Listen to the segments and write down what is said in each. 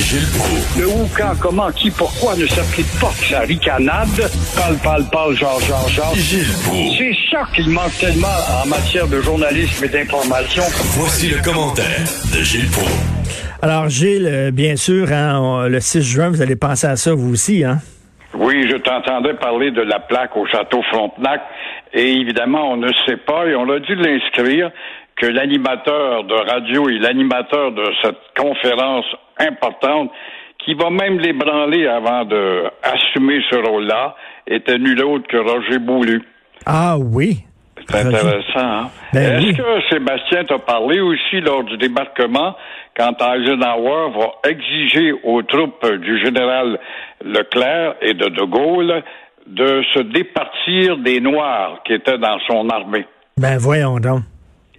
Gilles Proulx. Le où, quand, comment, qui, pourquoi ne s'applique pas que la ricanade? Parle, parle, parle, genre, genre, genre. Gilles Proulx. C'est ça qu'il manque tellement en matière de journalisme et d'information. Voici le commentaire de Gilles Proulx. Alors, Gilles, euh, bien sûr, hein, on- le 6 juin, vous allez penser à ça, vous aussi, hein? Oui, je t'entendais parler de la plaque au château Frontenac. Et évidemment, on ne sait pas, et on a dû l'inscrire, que l'animateur de radio et l'animateur de cette conférence importante, qui va même l'ébranler avant de assumer ce rôle-là, était nul autre que Roger Boulu. Ah oui. C'est intéressant, hein? Ben Est-ce oui. que Sébastien t'a parlé aussi lors du débarquement quand Eisenhower va exiger aux troupes du général Leclerc et de De Gaulle de se départir des Noirs qui étaient dans son armée? Ben voyons donc.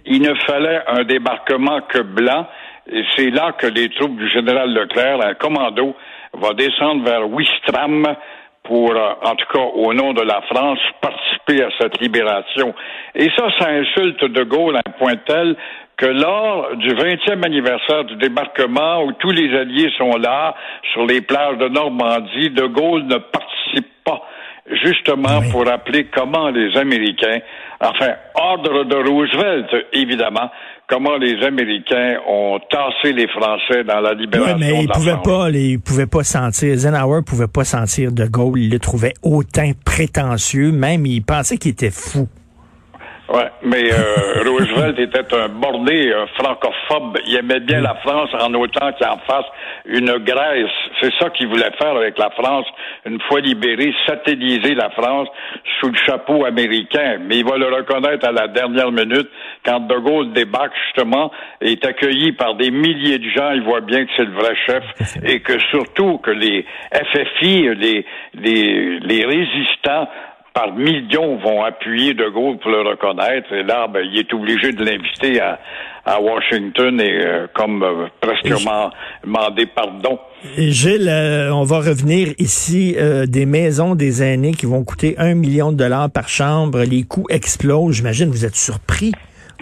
Il ne fallait un débarquement que blanc, et c'est là que les troupes du général Leclerc, un commando, va descendre vers Ouistreham pour, euh, en tout cas au nom de la France, participer à cette libération. Et ça, ça insulte De Gaulle à un point tel que lors du 20e anniversaire du débarquement, où tous les alliés sont là, sur les plages de Normandie, De Gaulle ne participe pas justement Oui. pour rappeler comment les Américains, enfin, ordre de Roosevelt, évidemment, comment les Américains ont tassé les Français dans la libération mais il de la pouvait France. pas, les- il pouvait pas sentir, Eisenhower pouvait pas sentir De Gaulle, il le trouvait hautain prétentieux, même il pensait qu'il était fou. Ouais, mais euh, Roosevelt était un borné un francophobe. Il aimait bien la France en autant qu'il en fasse une Grèce. C'est ça qu'il voulait faire avec la France, une fois libérée, satelliser la France sous le chapeau américain. Mais il va le reconnaître à la dernière minute quand De Gaulle débarque justement et est accueilli par des milliers de gens. Il voit bien que c'est le vrai chef et que surtout que les FFI, les les, les résistants par millions vont appuyer De Gaulle pour le reconnaître. Et là, ben, il est obligé de l'inviter à, à Washington et euh, comme euh, presque demander pardon. Gilles, euh, on va revenir ici euh, des maisons des aînés qui vont coûter un million de dollars par chambre. Les coûts explosent. J'imagine vous êtes surpris.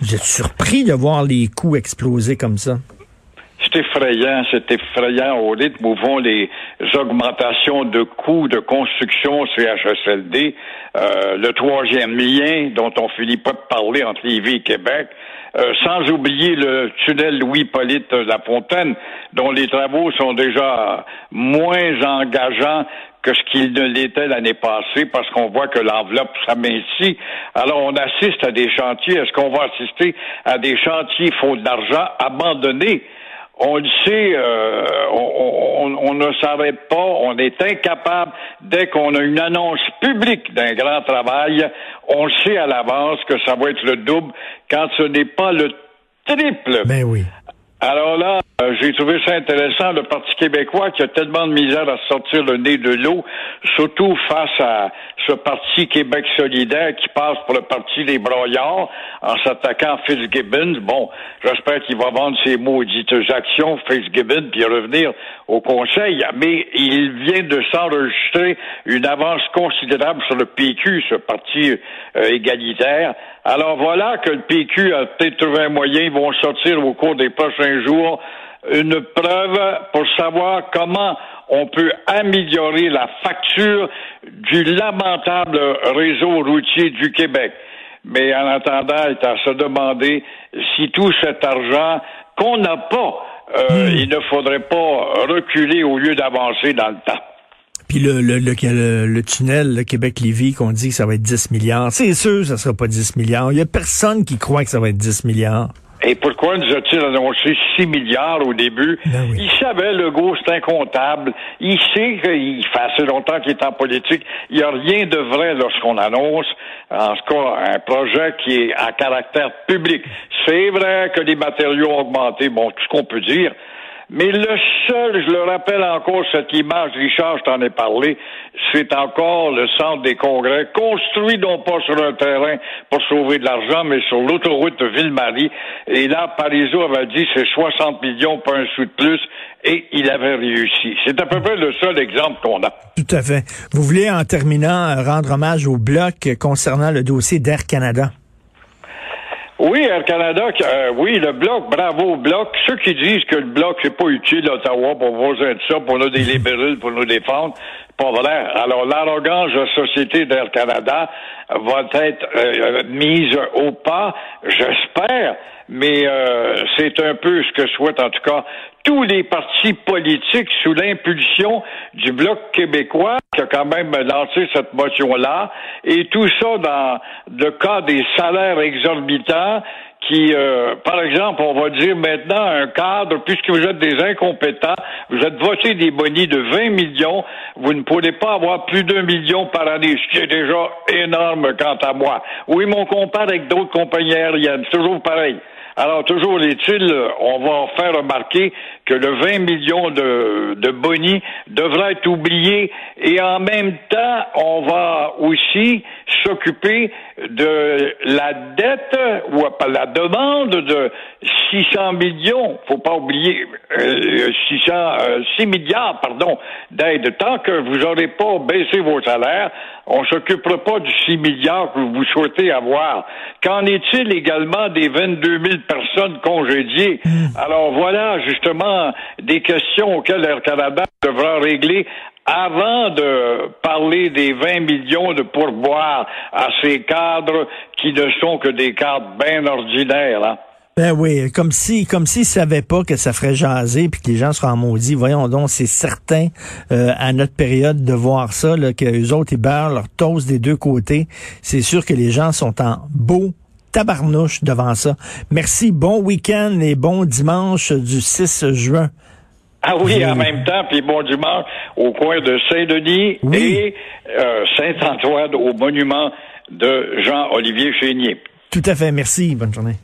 Vous êtes surpris de voir les coûts exploser comme ça. C'est effrayant, c'est effrayant au rythme où vont les augmentations de coûts de construction CHSLD. Euh, le troisième lien dont on finit pas de parler entre Lévis et Québec, euh, sans oublier le tunnel Louis-Polyte Lafontaine, dont les travaux sont déjà moins engageants que ce qu'il ne l'était l'année passée parce qu'on voit que l'enveloppe s'amincit. Alors on assiste à des chantiers. Est-ce qu'on va assister à des chantiers faute d'argent abandonnés? On le sait, euh, on, ne s'arrête pas, on est incapable, dès qu'on a une annonce publique d'un grand travail, on sait à l'avance que ça va être le double quand ce n'est pas le triple. Ben oui. Alors là, euh, j'ai trouvé ça intéressant, le Parti québécois qui a tellement de misère à sortir le nez de l'eau, surtout face à ce Parti Québec solidaire qui passe pour le Parti des broyards en s'attaquant à Fitzgibbon. Bon, j'espère qu'il va vendre ses maudites actions, Fitzgibbon, puis revenir au Conseil. Mais il vient de s'enregistrer une avance considérable sur le PQ, ce Parti euh, égalitaire. Alors voilà que le PQ a peut-être trouvé un moyen, ils vont sortir au cours des prochains jours une preuve pour savoir comment on peut améliorer la facture du lamentable réseau routier du Québec. Mais en attendant, il est à se demander si tout cet argent qu'on n'a pas, euh, il ne faudrait pas reculer au lieu d'avancer dans le temps. Puis le, le, le, le- le tunnel le Québec-Lévis, qu'on dit que ça va être 10 milliards. C'est sûr, ça sera pas 10 milliards. Il y a personne qui croit que ça va être 10 milliards. Et pourquoi nous a-t-il annoncé 6 milliards au début? Ben oui. Il savait, le gros, c'est un comptable. Il sait qu'il fait assez longtemps qu'il est en politique. Il n'y a rien de vrai lorsqu'on annonce, en tout cas, un projet qui est à caractère public. C'est vrai que les matériaux ont augmenté, bon, tout ce qu'on peut dire. Mais le seul, je le rappelle encore, cette image, Richard, je t'en ai parlé, c'est encore le centre des congrès, construit non pas sur un terrain pour sauver de l'argent, mais sur l'autoroute de Ville-Marie. Et là, Parizeau avait dit c'est 60 millions, pas un sou de plus, et il avait réussi. C'est à peu près le seul exemple qu'on a. Tout à fait. Vous voulez, en terminant, rendre hommage au bloc concernant le dossier d'Air Canada? Oui, Air Canada, euh, oui, le bloc, bravo bloc. Ceux qui disent que le bloc, c'est pas utile Ottawa pour voir de ça, pour nous des libéraux, pour nous défendre, Alors, l'arrogance de la société d'Air Canada va être euh, mise au pas, j'espère, mais euh, c'est un peu ce que souhaitent en tout cas tous les partis politiques sous l'impulsion du Bloc québécois qui a quand même lancé cette motion-là, et tout ça dans le cas des salaires exorbitants qui, euh, par exemple, on va dire maintenant un cadre, puisque vous êtes des incompétents, vous êtes voté des bonnies de 20 millions, vous ne pourrez pas avoir plus d'un million par année, ce qui est déjà énorme quant à moi. Oui, mon compare avec d'autres compagnies aériennes, toujours pareil. Alors, toujours est-il, on va faire remarquer que le 20 millions de, de Bonnie devra être oublié et en même temps, on va aussi s'occuper de la dette ou la demande de 600 millions, faut pas oublier, euh, 600, 6 euh, milliards, pardon, d'aide. Tant que vous n'aurez pas baissé vos salaires, on s'occupera pas du 6 milliards que vous souhaitez avoir. Qu'en est-il également des 22 000 personnes congédiées? Hmm. Alors voilà, justement, des questions auxquelles Air Canada devra régler avant de parler des 20 millions de pourboires à ces cadres qui ne sont que des cadres bien ordinaires. Hein. Ben oui, comme si, comme s'ils savaient pas que ça ferait jaser puis que les gens seraient en maudit. Voyons donc, c'est certain euh, à notre période de voir ça, là, que les autres ils beurrent leur toast des deux côtés. C'est sûr que les gens sont en beau tabarnouche devant ça. Merci, bon week-end et bon dimanche du 6 juin. Ah oui, en même temps, puis bon dimanche au coin de Saint-Denis et euh, Saint-Antoine au monument de Jean-Olivier Chénier. Tout à fait, merci. Bonne journée.